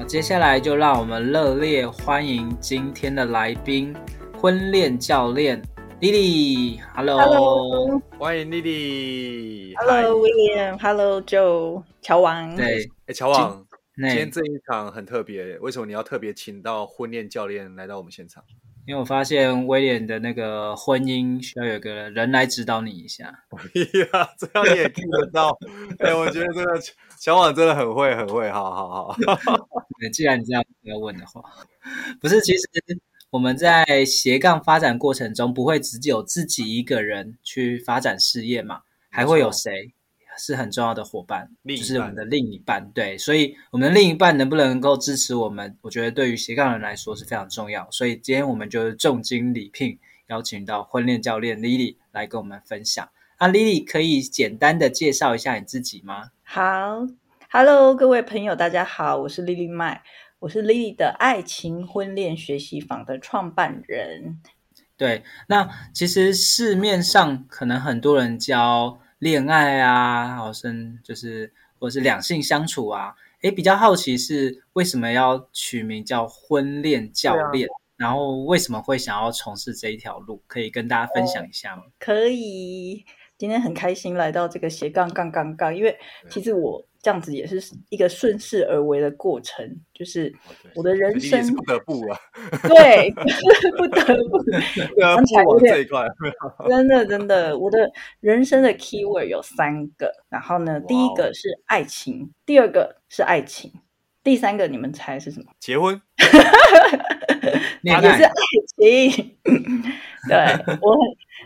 那接下来就让我们热烈欢迎今天的来宾——婚恋教练 Lily。Hello，欢迎 Lily。Hello，William。Hello，Joe。乔王。对，哎，乔王，今天这一场很特别，为什么你要特别请到婚恋教练来到我们现场？因为我发现威廉的那个婚姻需要有个人来指导你一下。哎呀，这样你也听得到？哎，我觉得这个小婉真的很会，很会，好好好。既然你这样要问的话，不是，其实我们在斜杠发展过程中，不会只有自己一个人去发展事业嘛，还会有谁是很重要的伙伴，就是我们的另一半。对，所以我们的另一半能不能够支持我们，我觉得对于斜杠人来说是非常重要。所以今天我们就重金礼聘，邀请到婚恋教练 Lily 来跟我们分享。那 Lily 可以简单的介绍一下你自己吗？好。Hello，各位朋友，大家好，我是 Lily Mai，我是 Lily 的爱情婚恋学习坊的创办人。对，那其实市面上可能很多人教恋爱啊，好像就是或者是两性相处啊，诶，比较好奇是为什么要取名叫婚恋教练，啊、然后为什么会想要从事这一条路，可以跟大家分享一下吗？可以，今天很开心来到这个斜杠杠杠杠，因为其实我。这样子也是一个顺势而为的过程，就是我的人生是不得不啊，对，不得不，想起来有点这一块，真的真的，我的人生的 keyword 有三个，然后呢，第一个是爱情，第二个是爱情，第三个你们猜是什么？结婚，也是爱情，对我很。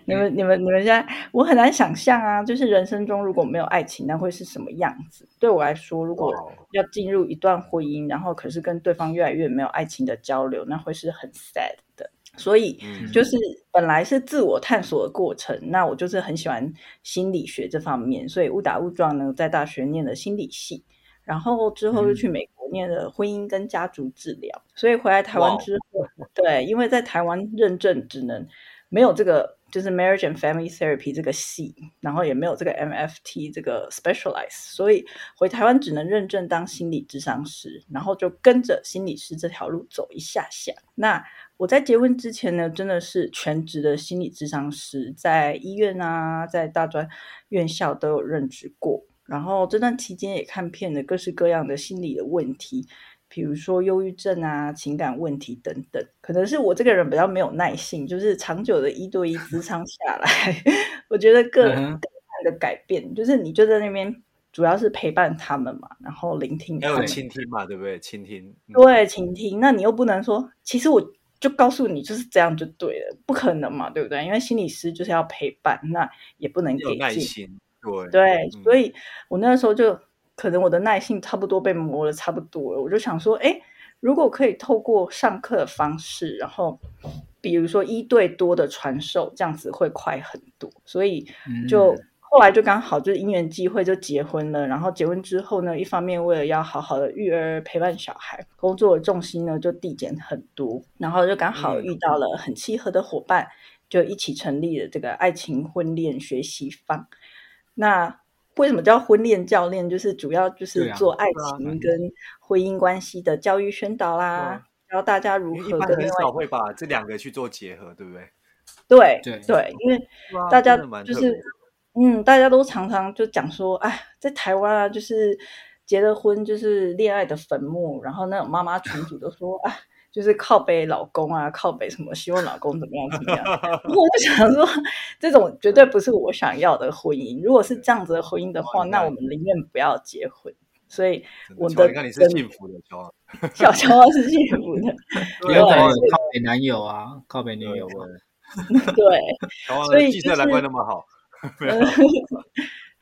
你们、你们、你们现在，我很难想象啊！就是人生中如果没有爱情，那会是什么样子？对我来说，如果要进入一段婚姻，然后可是跟对方越来越没有爱情的交流，那会是很 sad 的。所以，就是本来是自我探索的过程。那我就是很喜欢心理学这方面，所以误打误撞呢，在大学念了心理系，然后之后又去美国念了婚姻跟家族治疗。所以回来台湾之后，对，因为在台湾认证只能没有这个。就是 Marriage and Family Therapy 这个系，然后也没有这个 MFT 这个 Specialize，所以回台湾只能认证当心理咨商师，然后就跟着心理师这条路走一下下。那我在结婚之前呢，真的是全职的心理咨商师，在医院啊，在大专院校都有任职过，然后这段期间也看遍了各式各样的心理的问题。比如说忧郁症啊、情感问题等等，可能是我这个人比较没有耐性，就是长久的一对一咨商下来，我觉得个人的改变，嗯、就是你就在那边主要是陪伴他们嘛，然后聆听他们，还有倾听嘛，对不对？倾听，对，倾听。那你又不能说，其实我就告诉你就是这样就对了，不可能嘛，对不对？因为心理师就是要陪伴，那也不能给有耐心，对对，嗯、所以我那个时候就。可能我的耐性差不多被磨得差不多了，我就想说，哎，如果可以透过上课的方式，然后比如说一对多的传授，这样子会快很多。所以就后来就刚好就是因缘际会就结婚了。然后结婚之后呢，一方面为了要好好的育儿陪伴小孩，工作的重心呢就递减很多。然后就刚好遇到了很契合的伙伴，就一起成立了这个爱情婚恋学习坊。那为什么叫婚恋教练？就是主要就是做爱情跟婚姻关系的教育宣导啦，教、啊、大家如何跟。一般很少会把这两个去做结合，对不对？对对对，因为大家就是嗯，大家都常常就讲说，哎，在台湾啊，就是结了婚就是恋爱的坟墓，然后那种妈妈群主都说啊，就是靠北老公啊，靠北什么，希望老公怎么样怎么样。然后我就想说，这种绝对不是我想要的婚姻。如果是这样子的婚姻的话，那我们宁愿不要结婚。所以我的，你看你是幸福的乔，小乔是幸福的，对，靠北男友啊，靠北女友啊，对，所以计策难怪那么好，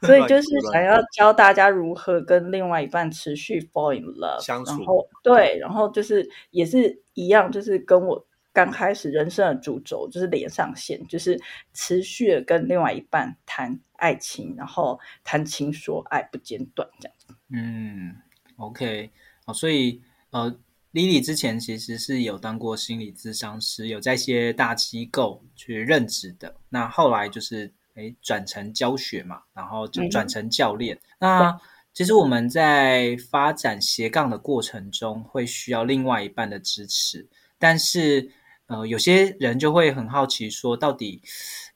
所以就是想要教大家如何跟另外一半持续 fall in love 相处，然后对，然后就是也是一样，就是跟我刚开始人生的主轴就是连上线，就是持续的跟另外一半谈爱情，然后谈情说爱不间断这样。嗯，OK，哦，所以呃，Lily 之前其实是有当过心理咨商师，有在一些大机构去任职的。那后来就是诶转成教学嘛，然后就转成教练。嗯、那其实我们在发展斜杠的过程中，会需要另外一半的支持。但是呃，有些人就会很好奇，说到底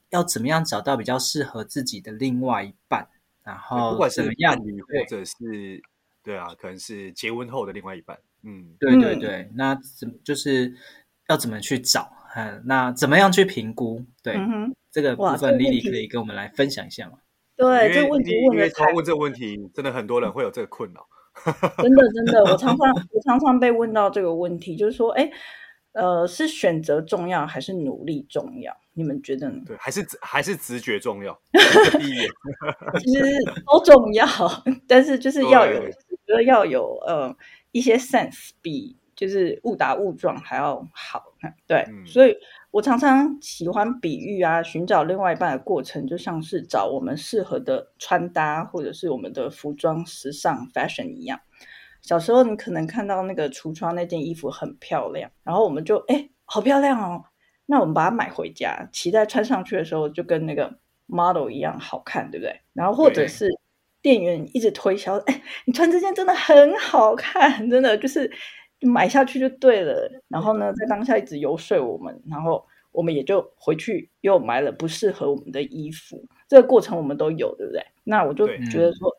要怎么样找到比较适合自己的另外一半？然后不管是伴侣或者是对，对啊，可能是结婚后的另外一半，嗯，对对对，那怎就是要怎么去找？嗯，那怎么样去评估？对，嗯、这个部分 Lily 可以跟我们来分享一下吗？对，这个问题问因为他问这个问题，真的很多人会有这个困扰。真的真的，我常常我常常被问到这个问题，就是说，哎。呃，是选择重要还是努力重要？你们觉得呢？对，还是还是直觉重要？第一眼其实都重要，但是就是要有，我觉得要有呃一些 sense，比就是误打误撞还要好。对，嗯、所以我常常喜欢比喻啊，寻找另外一半的过程，就像是找我们适合的穿搭，或者是我们的服装时尚 fashion 一样。小时候，你可能看到那个橱窗那件衣服很漂亮，然后我们就哎，好漂亮哦，那我们把它买回家，期待穿上去的时候就跟那个 model 一样好看，对不对？然后或者是店员一直推销，哎，你穿这件真的很好看，真的就是买下去就对了。然后呢，在当下一直游说我们，然后我们也就回去又买了不适合我们的衣服。这个过程我们都有，对不对？那我就觉得说。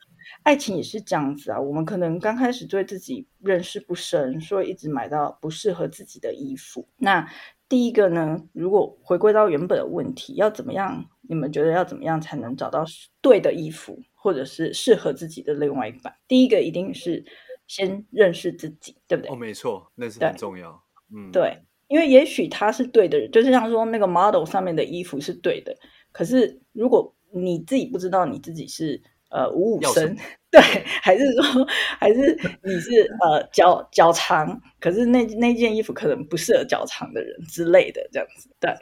爱情也是这样子啊，我们可能刚开始对自己认识不深，所以一直买到不适合自己的衣服。那第一个呢，如果回归到原本的问题，要怎么样？你们觉得要怎么样才能找到对的衣服，或者是适合自己的另外一半？第一个一定是先认识自己，对不对？哦，没错，那是很重要。嗯，对，因为也许他是对的人，就是像说那个 model 上面的衣服是对的，可是如果你自己不知道你自己是。呃，五五身，对，还是说，还是你是呃脚脚长，可是那那件衣服可能不适合脚长的人之类的，这样子，对，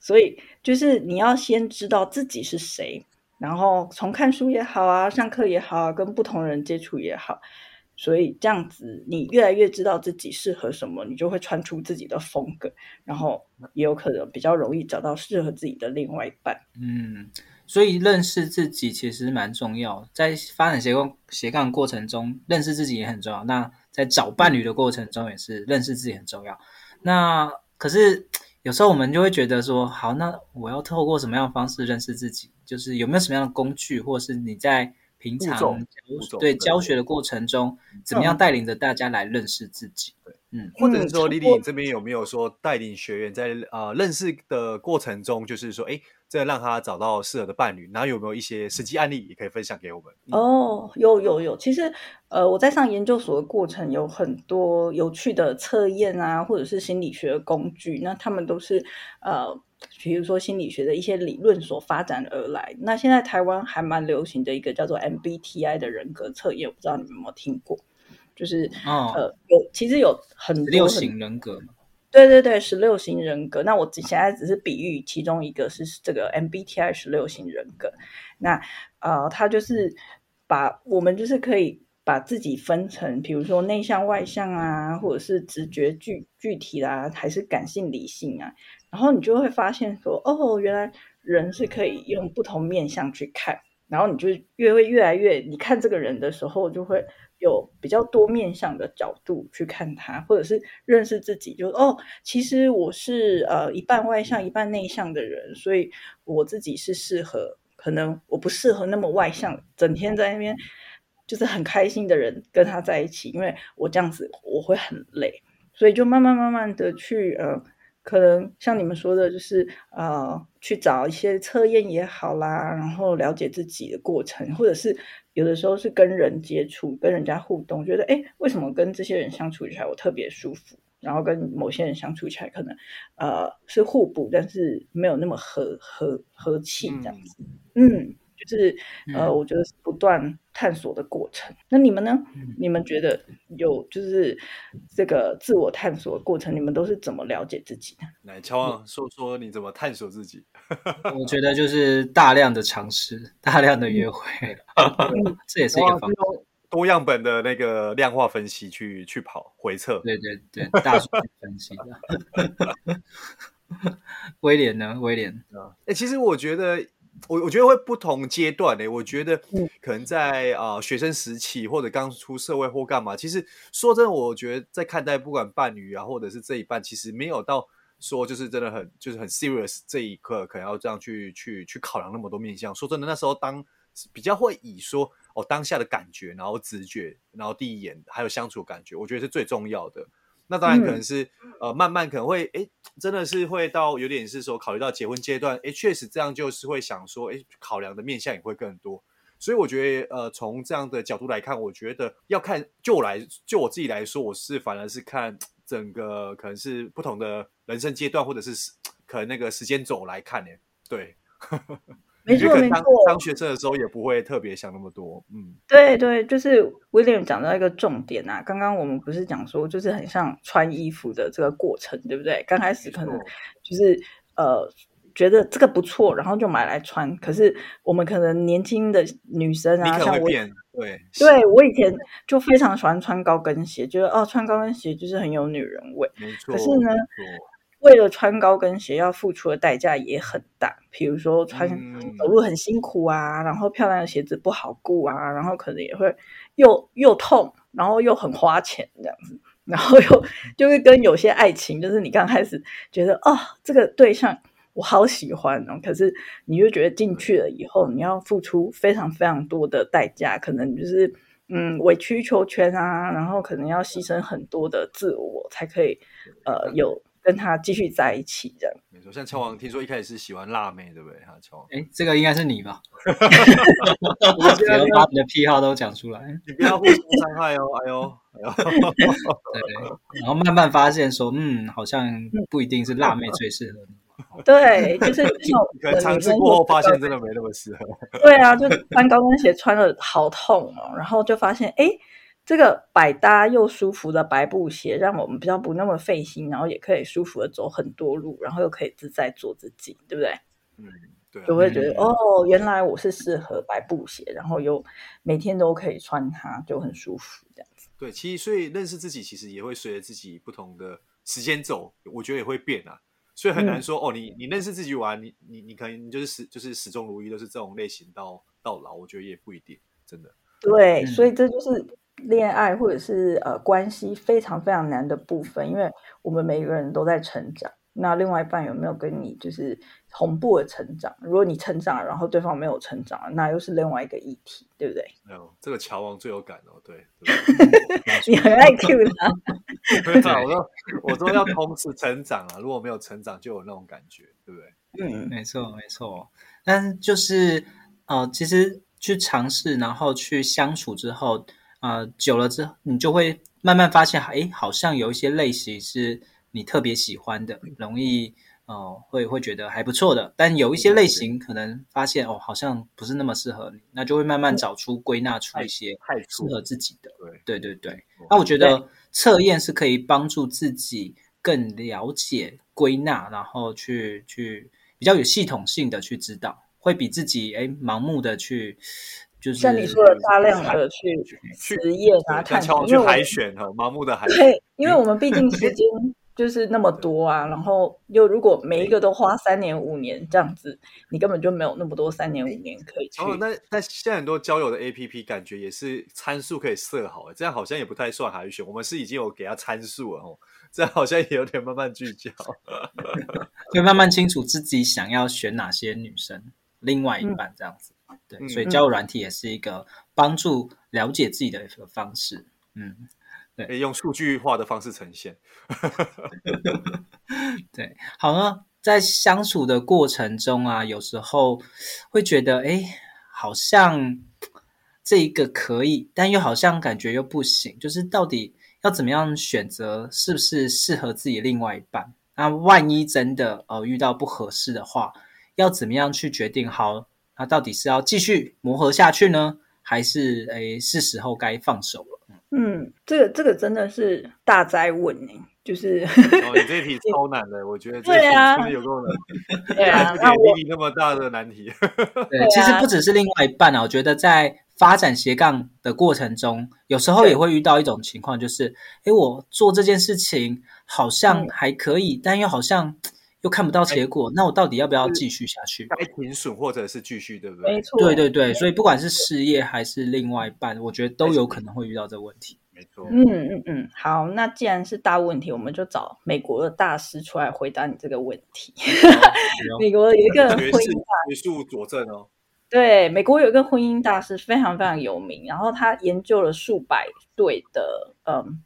所以就是你要先知道自己是谁，然后从看书也好啊，上课也好啊，跟不同人接触也好，所以这样子你越来越知道自己适合什么，你就会穿出自己的风格，然后也有可能比较容易找到适合自己的另外一半，嗯。所以认识自己其实蛮重要，在发展斜杠斜杠过程中，认识自己也很重要。那在找伴侣的过程中，也是认识自己很重要。那可是有时候我们就会觉得说，好，那我要透过什么样的方式认识自己？就是有没有什么样的工具，或是你在平常对教学的过程中，怎么样带领着大家来认识自己？对，嗯，或者是说，Lily 你这边有没有说带领学员在啊、呃、认识的过程中，就是说，哎。这让他找到适合的伴侣，然后有没有一些实际案例也可以分享给我们？哦，有有有，其实呃，我在上研究所的过程有很多有趣的测验啊，或者是心理学的工具，那他们都是呃，比如说心理学的一些理论所发展而来。那现在台湾还蛮流行的一个叫做 MBTI 的人格测验，我不知道你们有没有听过？就是、哦、呃，有其实有很多六型人格嘛。对对对，十六型人格。那我现在只是比喻，其中一个是这个 MBTI 十六型人格。那呃，他就是把我们就是可以把自己分成，比如说内向外向啊，或者是直觉具具体啦、啊，还是感性理性啊。然后你就会发现说，哦，原来人是可以用不同面向去看。然后你就越会越来越，你看这个人的时候就会。有比较多面向的角度去看他，或者是认识自己，就哦，其实我是呃一半外向一半内向的人，所以我自己是适合，可能我不适合那么外向，整天在那边就是很开心的人跟他在一起，因为我这样子我会很累，所以就慢慢慢慢的去呃，可能像你们说的，就是呃去找一些测验也好啦，然后了解自己的过程，或者是有的时候是跟人接触，跟人家互动，觉得诶，为什么跟这些人相处起来我特别舒服？然后跟某些人相处起来，可能呃是互补，但是没有那么和和和气这样子。嗯，嗯就是呃，我觉得是不断探索的过程。那你们呢？嗯、你们觉得有就是这个自我探索的过程，你们都是怎么了解自己的？来，乔旺说说你怎么探索自己。我觉得就是大量的尝试，大量的约会，嗯、这也是一个方法。多样本的那个量化分析去去跑回测，对对对，大数据分析的。威廉呢？威廉啊，哎、欸，其实我觉得，我我觉得会不同阶段呢、欸。我觉得可能在啊、呃、学生时期或者刚出社会或干嘛，其实说真的，我觉得在看待不管伴侣啊，或者是这一半，其实没有到说就是真的很就是很 serious 这一刻，可能要这样去去去考量那么多面向。说真的，那时候当比较会以说。哦，当下的感觉，然后直觉，然后第一眼还有相处感觉，我觉得是最重要的。那当然可能是、嗯、呃，慢慢可能会，哎，真的是会到有点是说考虑到结婚阶段，哎，确实这样就是会想说，哎，考量的面向也会更多。所以我觉得，呃，从这样的角度来看，我觉得要看，就我来，就我自己来说，我是反而是看整个可能是不同的人生阶段，或者是可能那个时间轴来看呢。对。没错没错，当学生的时候也不会特别想那么多，嗯，对对，就是 William 讲到一个重点啊。刚刚我们不是讲说，就是很像穿衣服的这个过程，对不对？刚开始可能就是呃觉得这个不错，然后就买来穿。可是我们可能年轻的女生啊，像我，对，对我以前就非常喜欢穿高跟鞋，觉得哦，穿高跟鞋就是很有女人味。没错，可是呢。为了穿高跟鞋，要付出的代价也很大。比如说穿走路很辛苦啊，然后漂亮的鞋子不好顾啊，然后可能也会又又痛，然后又很花钱这样子，然后又就是跟有些爱情，就是你刚开始觉得哦，这个对象我好喜欢哦，可是你就觉得进去了以后，你要付出非常非常多的代价，可能就是嗯委曲求全啊，然后可能要牺牲很多的自我才可以呃有。跟他继续在一起，这样没错。像乔王，听说一开始是喜欢辣妹，对不对？哈，乔王，哎，这个应该是你吧？我觉得把你的癖好都讲出来，你不要互相伤害哦。哎呦，哎呦，对，然后慢慢发现说，嗯，好像不一定是辣妹最适合你。对，就是可能尝试过后发现真的没那么适合。对啊，就穿高跟鞋穿的好痛哦，然后就发现，哎。这个百搭又舒服的白布鞋，让我们比较不那么费心，然后也可以舒服的走很多路，然后又可以自在做自己，对不对？嗯，对，就会觉得、嗯、哦，原来我是适合白布鞋，然后又每天都可以穿它，就很舒服这样子。对，其实所以认识自己，其实也会随着自己不同的时间走，我觉得也会变啊。所以很难说、嗯、哦，你你认识自己玩，你你你可能就是始就是始终如一，都是这种类型到到老，我觉得也不一定，真的。对，所以这就是。恋爱或者是呃关系非常非常难的部分，因为我们每个人都在成长。那另外一半有没有跟你就是同步的成长？如果你成长，然后对方没有成长，那又是另外一个议题，对不对？没有，这个乔王最有感哦，对。你很爱 Q 他。对啊，我说我说要同时成长啊，如果没有成长，就有那种感觉，对不对？嗯，没错没错。但就是、呃，其实去尝试，然后去相处之后。呃，久了之后，你就会慢慢发现，哎，好像有一些类型是你特别喜欢的，容易哦、呃，会会觉得还不错的。但有一些类型可能发现哦，好像不是那么适合你，那就会慢慢找出归纳出一些适合自己的。对对对对。那我觉得测验是可以帮助自己更了解、归纳，然后去去比较有系统性的去知道，会比自己哎盲目的去。就是像你说的，大量的去实验啊，探讨，去海选哈，盲目的海选。对，因为我们毕竟时间就是那么多啊，然后又如果每一个都花三年五年这样子，你根本就没有那么多三年五年可以去。哦，那那现在很多交友的 APP 感觉也是参数可以设好，这样好像也不太算海选。我们是已经有给他参数了哦，这样好像也有点慢慢聚焦，就慢慢清楚自己想要选哪些女生，另外一半这样子。嗯对，嗯、所以交友软体也是一个帮助了解自己的一个方式。嗯，对，可以用数据化的方式呈现。对，好呢，在相处的过程中啊，有时候会觉得，哎，好像这一个可以，但又好像感觉又不行，就是到底要怎么样选择，是不是适合自己另外一半？那万一真的呃遇到不合适的话，要怎么样去决定好？那到底是要继续磨合下去呢，还是诶是时候该放手了？嗯，这个这个真的是大哉问呢，就是哦，你这一题超难的，我觉得这一题真的有够难，对啊，给弟弟那么大的难题。对，其实不只是另外一半啊，我觉得在发展斜杠的过程中，有时候也会遇到一种情况，就是诶我做这件事情好像还可以，但又好像。又看不到结果，欸、那我到底要不要继续下去？该停损或者是继续，对不对？没错，对对对，所以不管是事业还是另外一半，我觉得都有可能会遇到这个问题。没错，嗯嗯嗯，好，那既然是大问题，我们就找美国的大师出来回答你这个问题。哦、美国有一个婚姻大学术佐证哦。对，美国有一个婚姻大师非常非常有名，然后他研究了数百对的嗯，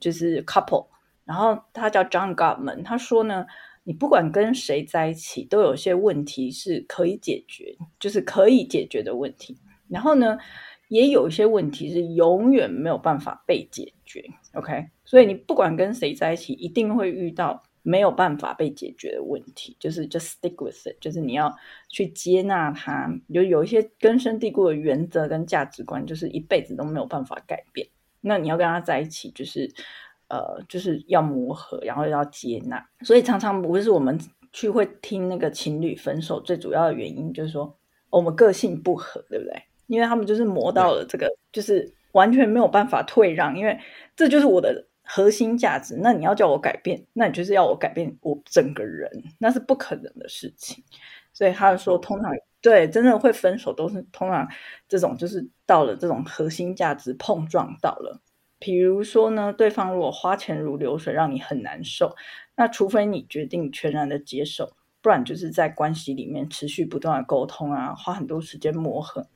就是 couple，然后他叫 John Gottman，他说呢。你不管跟谁在一起，都有些问题是可以解决，就是可以解决的问题。然后呢，也有一些问题是永远没有办法被解决。OK，所以你不管跟谁在一起，一定会遇到没有办法被解决的问题。就是 just stick with it，就是你要去接纳它。有有一些根深蒂固的原则跟价值观，就是一辈子都没有办法改变。那你要跟他在一起，就是。呃，就是要磨合，然后要接纳，所以常常不是我们去会听那个情侣分手最主要的原因，就是说我们个性不合，对不对？因为他们就是磨到了这个，就是完全没有办法退让，因为这就是我的核心价值。那你要叫我改变，那你就是要我改变我整个人，那是不可能的事情。所以他说，通常对真的会分手都是通常这种，就是到了这种核心价值碰撞到了。比如说呢，对方如果花钱如流水，让你很难受，那除非你决定全然的接受，不然就是在关系里面持续不断的沟通啊，花很多时间磨合。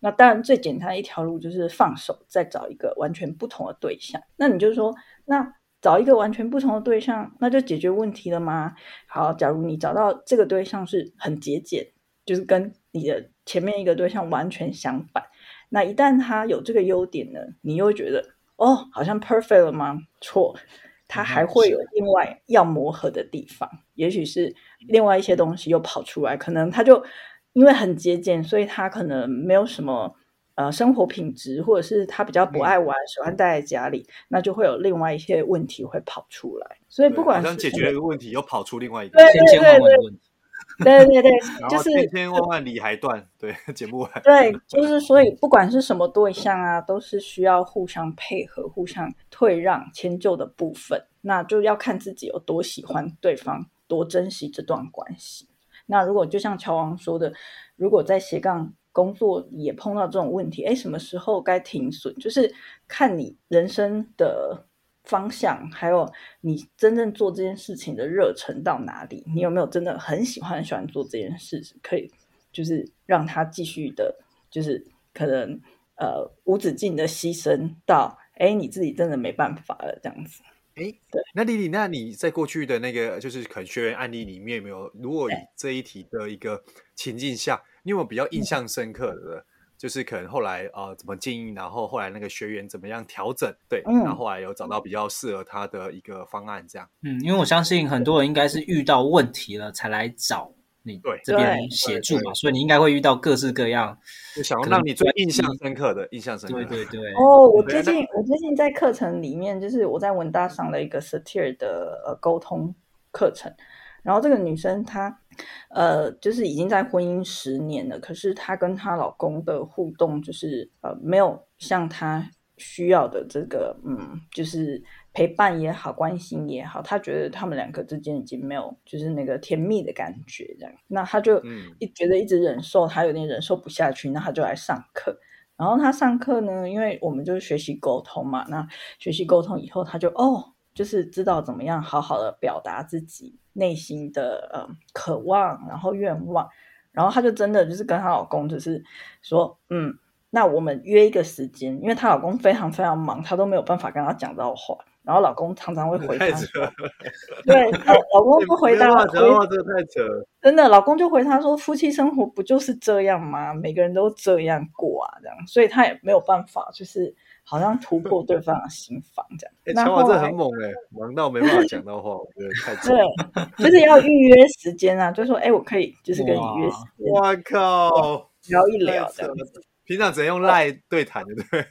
那当然最简单的一条路就是放手，再找一个完全不同的对象。那你就说，那找一个完全不同的对象，那就解决问题了吗？好，假如你找到这个对象是很节俭，就是跟你的前面一个对象完全相反，那一旦他有这个优点呢，你又觉得。哦，好像 perfect 了吗？错，他还会有另外要磨合的地方，嗯、也许是另外一些东西又跑出来。可能他就因为很节俭，所以他可能没有什么呃生活品质，或者是他比较不爱玩，嗯、喜欢待在家里，那就会有另外一些问题会跑出来。所以不管是解决一个问题，又跑出另外一个千千万万的问题。对 对对，就是千千万万理还断，对，剪不完。对，就是所以不管是什么对象啊，都是需要互相配合、互相退让、迁就的部分。那就要看自己有多喜欢对方，多珍惜这段关系。那如果就像乔王说的，如果在斜杠工作也碰到这种问题，哎，什么时候该停损？就是看你人生的。方向，还有你真正做这件事情的热忱到哪里？你有没有真的很喜欢、很喜欢做这件事？可以，就是让他继续的，就是可能呃无止境的牺牲到，哎，你自己真的没办法了这样子。哎，对。那丽丽，那你在过去的那个就是可能学员案例里面，有没有如果以这一题的一个情境下，你有没有比较印象深刻的？嗯就是可能后来呃怎么经营，然后后来那个学员怎么样调整，对，嗯、然后后来有找到比较适合他的一个方案，这样。嗯，因为我相信很多人应该是遇到问题了才来找你对这边协助嘛，所以你应该会遇到各式各样。就想要让你最印象深刻的，印象深刻。对对对。哦，我最近我最近在课程里面，就是我在文大上了一个 Satir 的呃沟通课程。然后这个女生她，呃，就是已经在婚姻十年了，可是她跟她老公的互动就是呃，没有像她需要的这个，嗯，就是陪伴也好，关心也好，她觉得他们两个之间已经没有就是那个甜蜜的感觉这样。那她就一觉得一直忍受，她有点忍受不下去，那她就来上课。然后她上课呢，因为我们就是学习沟通嘛，那学习沟通以后，她就哦。就是知道怎么样好好的表达自己内心的呃渴望，然后愿望，然后她就真的就是跟她老公就是说，嗯，那我们约一个时间，因为她老公非常非常忙，她都没有办法跟她讲到话。然后老公常常会回她，对，老公不回答，太扯，真的，老公就回她说，夫妻生活不就是这样吗？每个人都这样过啊，这样，所以她也没有办法，就是好像突破对方的心防这样。哎，乔瓦这很猛哎，忙到没办法讲到话，我觉得太扯。对，就是要预约时间啊，就说哎，我可以就是跟你约时间，我靠，聊一聊这样子。平常只能用赖对谈的，对对？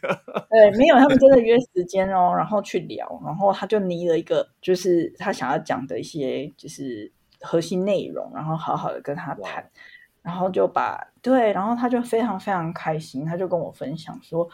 对，没有，他们真的 约时间哦，然后去聊，然后他就拟了一个，就是他想要讲的一些，就是核心内容，然后好好的跟他谈，然后就把对，然后他就非常非常开心，他就跟我分享说，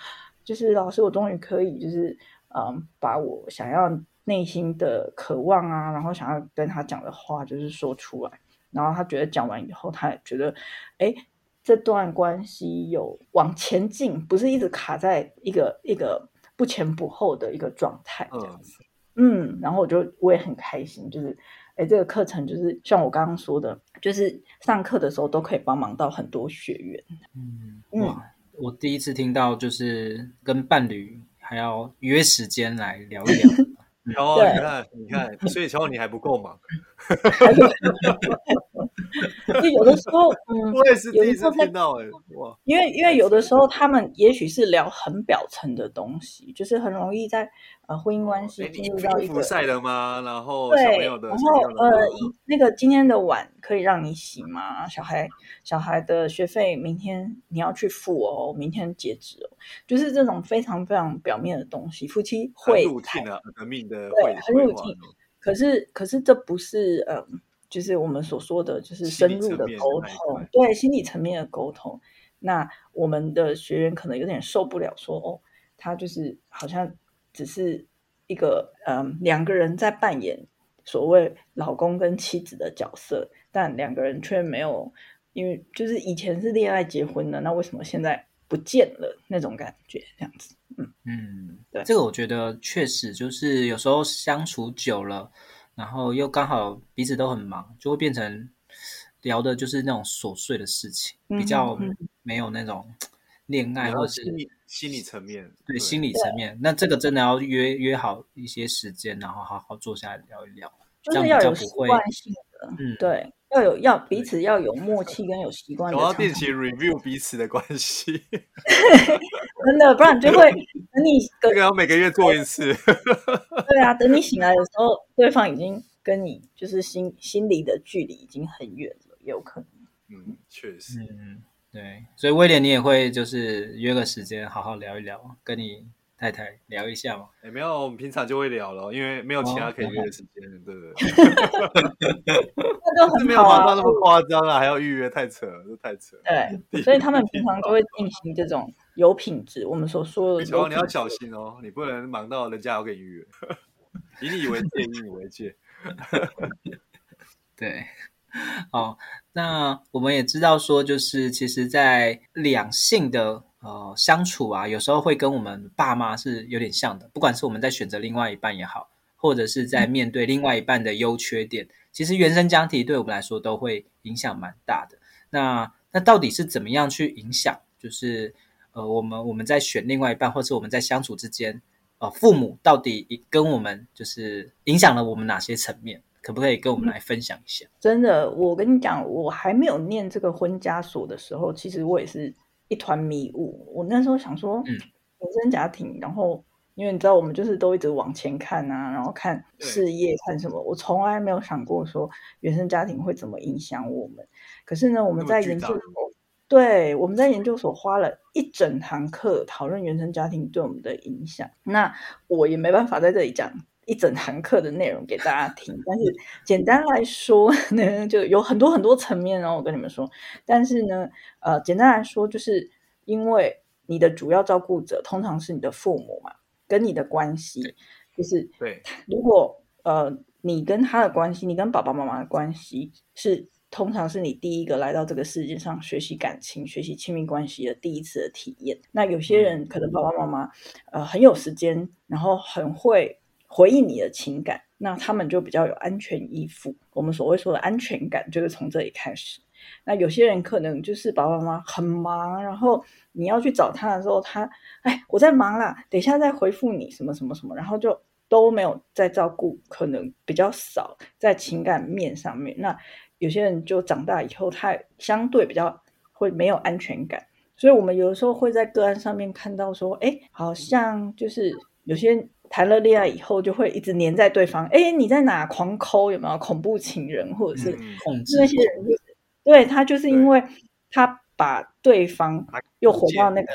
就是老师，我终于可以，就是嗯，把我想要内心的渴望啊，然后想要跟他讲的话，就是说出来，然后他觉得讲完以后，他也觉得，哎。这段关系有往前进，不是一直卡在一个一个不前不后的一个状态这样子。嗯，嗯，然后我就我也很开心，就是哎，这个课程就是像我刚刚说的，就是上课的时候都可以帮忙到很多学员。嗯，哇，我第一次听到就是跟伴侣还要约时间来聊一聊。乔瓦，你看，你看，所以乔瓦你还不够忙。就有的时候，嗯，我也是第一次听到哎，哇，因为因为有的时候他们也许是聊很表层的东西，就是很容易在呃婚姻关系进入到一个晒了吗？然后对，然后呃，那个今天的碗可以让你洗吗？小孩小孩的学费明天你要去付哦，明天截止哦，就是这种非常非常表面的东西，夫妻会很 routine 的革命的对，很 routine，可是可是这不是嗯。就是我们所说的，就是深入的沟通，对心理层面的沟通。那我们的学员可能有点受不了说，说哦，他就是好像只是一个嗯，两个人在扮演所谓老公跟妻子的角色，但两个人却没有，因为就是以前是恋爱结婚的，那为什么现在不见了那种感觉？这样子，嗯嗯，对，这个我觉得确实就是有时候相处久了。然后又刚好彼此都很忙，就会变成聊的就是那种琐碎的事情，嗯、比较没有那种恋爱或者是心理层面。对，对心理层面，那这个真的要约约好一些时间，然后好好坐下来聊一聊，就是要有习惯性的，嗯，对，要有要彼此要有默契跟有习惯的，我要定期 review 彼此的关系，真的，不然就会 等你这个要每个月做一次。对啊，等你醒来的时候，对方已经跟你就是心心里的距离已经很远了，也有可能。嗯，确实。嗯，对。所以威廉，你也会就是约个时间好好聊一聊，跟你太太聊一下嘛？也没有，我们平常就会聊了，因为没有其他可以约的时间，哦、对不 对？那就很啊。没有马上那么夸张啊，还要预约，太扯了，这太扯了。对，所以他们平常就会进行这种。有品质，我们所说的。乔，你要小心哦，你不能忙到人家要给你预约，以你为戒，以你为戒。对，哦，那我们也知道说，就是其实，在两性的呃相处啊，有时候会跟我们爸妈是有点像的。不管是我们在选择另外一半也好，或者是在面对另外一半的优缺点，嗯、其实原生家庭对我们来说都会影响蛮大的。那那到底是怎么样去影响？就是。呃，我们我们在选另外一半，或是我们在相处之间，呃，父母到底跟我们就是影响了我们哪些层面？可不可以跟我们来分享一下？真的，我跟你讲，我还没有念这个婚家所的时候，其实我也是一团迷雾。我那时候想说，嗯，原生家庭，然后因为你知道，我们就是都一直往前看啊，然后看事业，看什么，我从来没有想过说原生家庭会怎么影响我们。可是呢，我们在研究。对，我们在研究所花了一整堂课讨论原生家庭对我们的影响。那我也没办法在这里讲一整堂课的内容给大家听，但是简单来说呢，就有很多很多层面哦。我跟你们说，但是呢，呃，简单来说，就是因为你的主要照顾者通常是你的父母嘛，跟你的关系就是对。如果呃，你跟他的关系，你跟爸爸妈妈的关系是。通常是你第一个来到这个世界上学习感情、学习亲密关系的第一次的体验。那有些人可能爸爸妈妈呃很有时间，然后很会回应你的情感，那他们就比较有安全依附。我们所谓说的安全感就是从这里开始。那有些人可能就是爸爸妈妈很忙，然后你要去找他的时候，他哎我在忙啦，等一下再回复你什么什么什么，然后就都没有在照顾，可能比较少在情感面上面。那有些人就长大以后，他相对比较会没有安全感，所以我们有的时候会在个案上面看到说，哎，好像就是有些。谈了恋爱以后，就会一直黏在对方。哎，你在哪？狂抠有没有恐怖情人，或者是控制那些人，就是？对，他就是因为他把对方又回到那个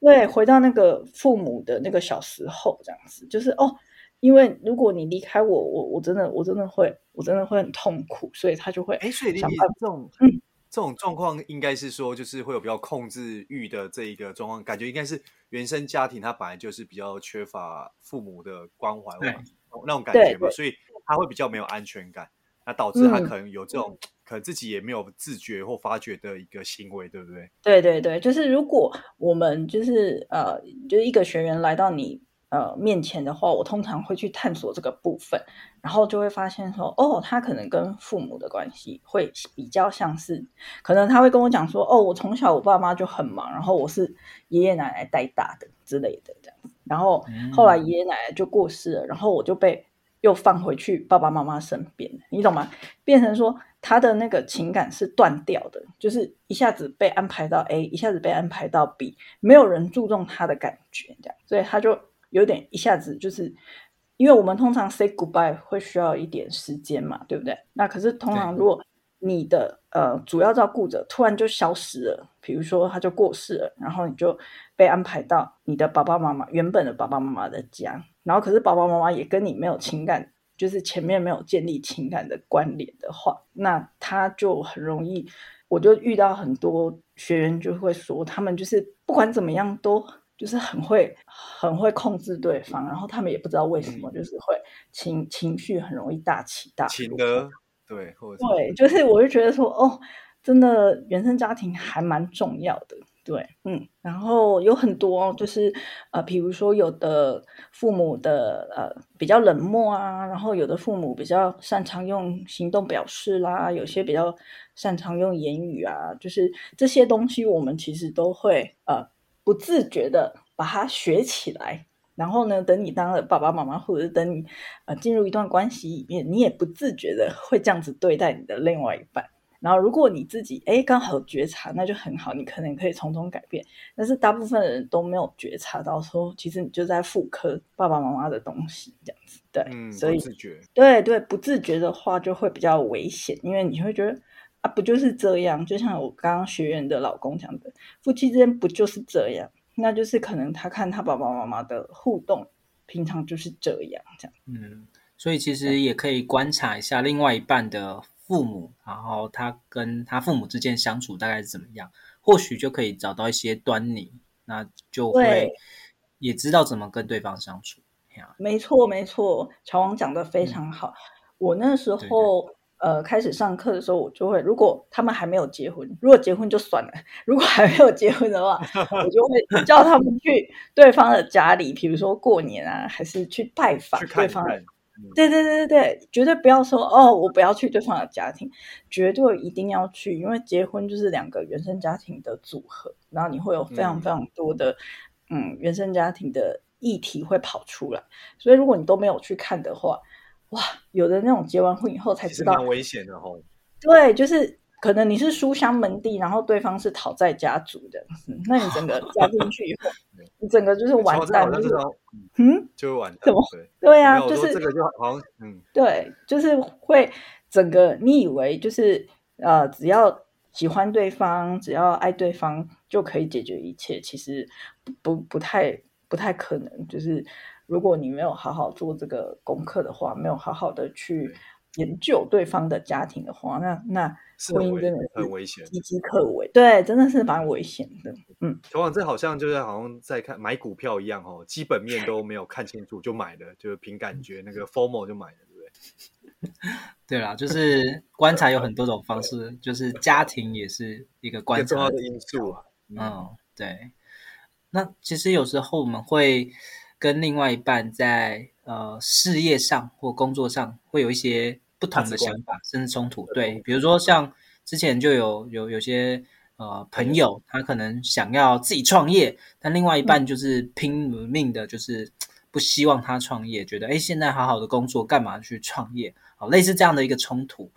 对，回到那个父母的那个小时候，这样子，就是哦，因为如果你离开我，我我真的我真的会我真的会很痛苦，所以他就会哎，所以你这种嗯。这种状况应该是说，就是会有比较控制欲的这一个状况，感觉应该是原生家庭他本来就是比较缺乏父母的关怀，那种感觉嘛，所以他会比较没有安全感，那导致他可能有这种、嗯、可能自己也没有自觉或发觉的一个行为，对不对？对对对，就是如果我们就是呃，就是一个学员来到你。呃，面前的话，我通常会去探索这个部分，然后就会发现说，哦，他可能跟父母的关系会比较像是，可能他会跟我讲说，哦，我从小我爸妈就很忙，然后我是爷爷奶奶带大的之类的这样，然后后来爷爷奶奶就过世了，然后我就被又放回去爸爸妈妈身边，你懂吗？变成说他的那个情感是断掉的，就是一下子被安排到 A，一下子被安排到 B，没有人注重他的感觉，这样，所以他就。有点一下子就是，因为我们通常 say goodbye 会需要一点时间嘛，对不对？那可是通常如果你的呃主要照顾者突然就消失了，比如说他就过世了，然后你就被安排到你的爸爸妈妈原本的爸爸妈妈的家，然后可是爸爸妈妈也跟你没有情感，就是前面没有建立情感的关联的话，那他就很容易，我就遇到很多学员就会说，他们就是不管怎么样都。就是很会很会控制对方，然后他们也不知道为什么，就是会情情绪很容易大起大落。情的对，对，就是我就觉得说，哦，真的原生家庭还蛮重要的，对，嗯，然后有很多就是呃，比如说有的父母的呃比较冷漠啊，然后有的父母比较擅长用行动表示啦，有些比较擅长用言语啊，就是这些东西我们其实都会呃。不自觉的把它学起来，然后呢，等你当了爸爸妈妈，或者是等你呃进入一段关系里面，你也不自觉的会这样子对待你的另外一半。然后，如果你自己哎刚好觉察，那就很好，你可能可以从中改变。但是大部分的人都没有觉察到，说其实你就在复刻爸爸妈妈的东西，这样子。对，嗯，所以不自觉，对对，不自觉的话就会比较危险，因为你会觉得。啊，不就是这样？就像我刚刚学员的老公讲的，夫妻之间不就是这样？那就是可能他看他爸爸妈妈的互动，平常就是这样，这样。嗯，所以其实也可以观察一下另外一半的父母，然后他跟他父母之间相处大概是怎么样，或许就可以找到一些端倪，那就会也知道怎么跟对方相处。没错，没错，乔王讲的非常好。嗯、我那时候。呃，开始上课的时候，我就会，如果他们还没有结婚，如果结婚就算了，如果还没有结婚的话，我就会 叫他们去对方的家里，比如说过年啊，还是去拜访对方。对对对对对，绝对不要说哦，我不要去对方的家庭，绝对一定要去，因为结婚就是两个原生家庭的组合，然后你会有非常非常多的嗯，嗯原生家庭的议题会跑出来，所以如果你都没有去看的话。哇，有的那种结完婚以后才知道，蛮危险的吼。对，就是可能你是书香门第，然后对方是讨债家族的，嗯，那你整个加进去以后，你整个就是完蛋，就是嗯，就完蛋。怎么？对啊，就是这个就好像嗯，对，就是会整个你以为就是呃，只要喜欢对方，只要爱对方就可以解决一切，其实不不，不太不太可能，就是。如果你没有好好做这个功课的话，没有好好的去研究对方的家庭的话，那那婚姻真的是很危险，岌岌可危。对，真的是蛮危险的。嗯，小王，这好像就是好像在看买股票一样哦，基本面都没有看清楚就买了，就是凭感觉那个 formal 就买了，对不对？对啦，就是观察有很多种方式，就是家庭也是一个观察的因素啊。嗯，对。那其实有时候我们会。跟另外一半在呃事业上或工作上会有一些不同的想法，甚至冲突。对，比如说像之前就有有有些呃朋友，他可能想要自己创业，但另外一半就是拼命的，就是不希望他创业，觉得哎，现在好好的工作，干嘛去创业？好，类似这样的一个冲突，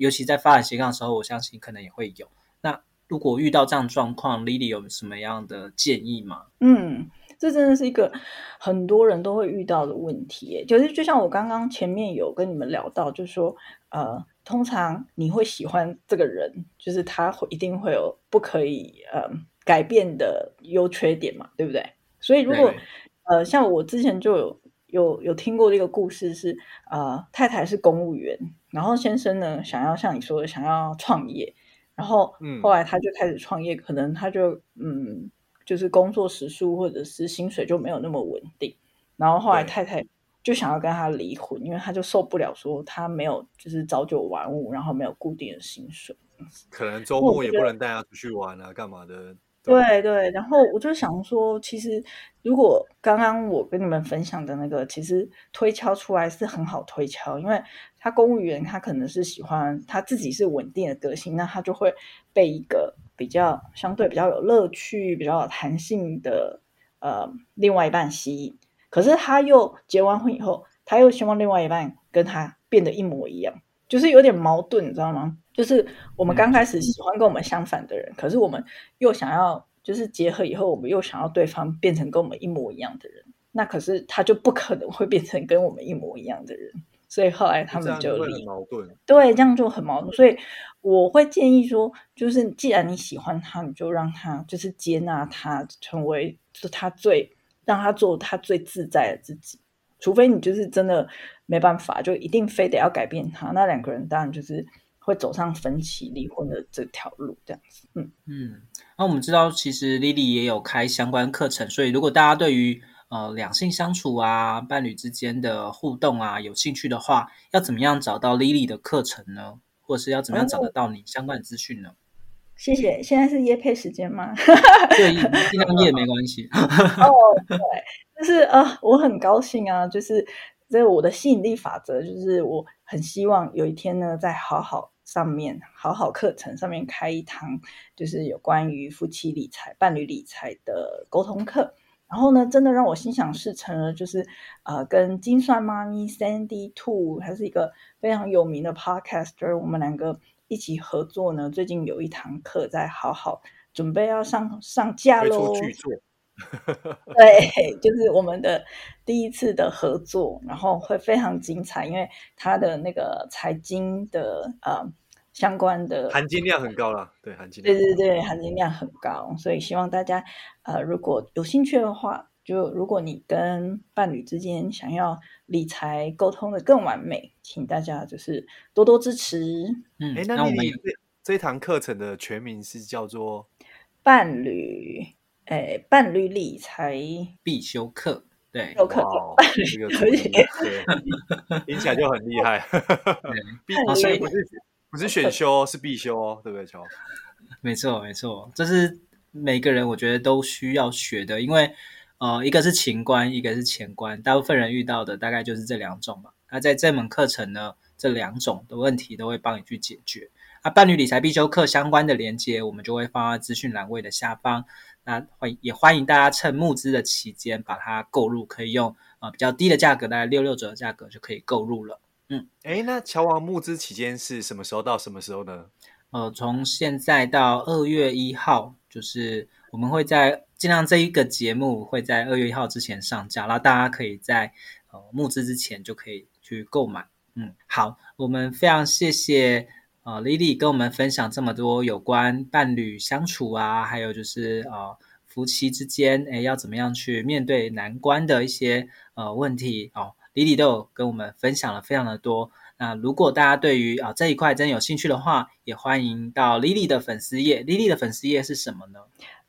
尤其在发展斜杠的时候，我相信可能也会有。那如果遇到这样状况，Lily 有什么样的建议吗？嗯。这真的是一个很多人都会遇到的问题，就是就像我刚刚前面有跟你们聊到，就是说，呃，通常你会喜欢这个人，就是他会一定会有不可以呃改变的优缺点嘛，对不对？所以如果呃，像我之前就有有有听过这个故事是，呃，太太是公务员，然后先生呢想要像你说的想要创业，然后后来他就开始创业，可能他就嗯。就是工作时数或者是薪水就没有那么稳定，然后后来太太就想要跟他离婚，因为他就受不了说他没有就是朝九晚五，然后没有固定的薪水，可能周末也不能带他出去玩啊，干嘛的？对对，然后我就想说，其实如果刚刚我跟你们分享的那个，其实推敲出来是很好推敲，因为他公务员他可能是喜欢他自己是稳定的个性，那他就会被一个。比较相对比较有乐趣、比较有弹性的呃另外一半吸引，可是他又结完婚以后，他又希望另外一半跟他变得一模一样，就是有点矛盾，你知道吗？就是我们刚开始喜欢跟我们相反的人，嗯、可是我们又想要就是结合以后，我们又想要对方变成跟我们一模一样的人，那可是他就不可能会变成跟我们一模一样的人。所以后来他们就离，矛盾，对，这样就很矛盾。所以我会建议说，就是既然你喜欢他，你就让他就是接纳他，成为就他最让他做他最自在的自己。除非你就是真的没办法，就一定非得要改变他，那两个人当然就是会走上分歧离婚的这条路，这样子。嗯嗯，那我们知道，其实 Lily 也有开相关课程，所以如果大家对于呃，两性相处啊，伴侣之间的互动啊，有兴趣的话，要怎么样找到 Lily 的课程呢？或者是要怎么样找得到你相关的资讯呢？谢谢。现在是夜配时间吗？对，尽量夜没关系。哦，对，就是呃，我很高兴啊，就是这我的吸引力法则，就是我很希望有一天呢，在好好上面好好课程上面开一堂，就是有关于夫妻理财、伴侣理财的沟通课。然后呢，真的让我心想事成了，就是呃，跟金算妈咪 Sandy Two，还是一个非常有名的 podcaster，我们两个一起合作呢。最近有一堂课在好好准备要上上架喽。对，就是我们的第一次的合作，然后会非常精彩，因为他的那个财经的呃。相关的含金量很高啦，对，含金量。对对对，含金量很高，所以希望大家呃，如果有兴趣的话，就如果你跟伴侣之间想要理财沟通的更完美，请大家就是多多支持。嗯，哎，那我们这这堂课程的全名是叫做伴侣，哎，伴侣理财必修课，对，有课，伴侣可以，听起来就很厉害，必须不是。不是选修，是必修哦，对不对，乔？没错，没错，这是每个人我觉得都需要学的，因为呃，一个是情关，一个是钱关，大部分人遇到的大概就是这两种嘛。那在这门课程呢，这两种的问题都会帮你去解决。啊，伴侣理财必修课相关的连接，我们就会放在资讯栏位的下方。那欢也欢迎大家趁募资的期间把它购入，可以用呃比较低的价格，大概六六折的价格就可以购入了。嗯，哎，那乔王募资期间是什么时候到什么时候呢？呃，从现在到二月一号，就是我们会在尽量这一个节目会在二月一号之前上架，然后大家可以在呃募资之前就可以去购买。嗯，好，我们非常谢谢呃 Lily 跟我们分享这么多有关伴侣相处啊，还有就是呃夫妻之间哎要怎么样去面对难关的一些呃问题哦。Lily 都有跟我们分享了非常的多。那如果大家对于啊这一块真有兴趣的话，也欢迎到 Lily 的粉丝页。Lily 的粉丝页是什么呢？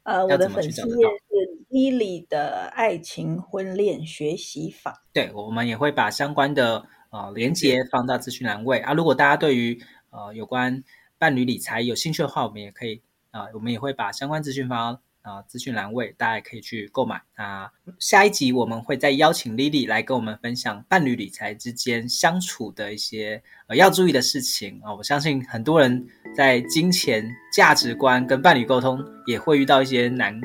呃，我的粉丝页是 Lily 的爱情婚恋学习法。对，我们也会把相关的呃连接放到资讯栏位啊。如果大家对于呃有关伴侣理财有兴趣的话，我们也可以啊、呃，我们也会把相关资讯放到啊，资讯栏位大家可以去购买。那下一集我们会再邀请 Lily 来跟我们分享伴侣理财之间相处的一些呃要注意的事情啊。我相信很多人在金钱价值观跟伴侣沟通也会遇到一些难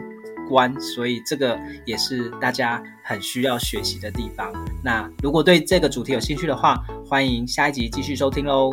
关，所以这个也是大家很需要学习的地方。那如果对这个主题有兴趣的话，欢迎下一集继续收听喽。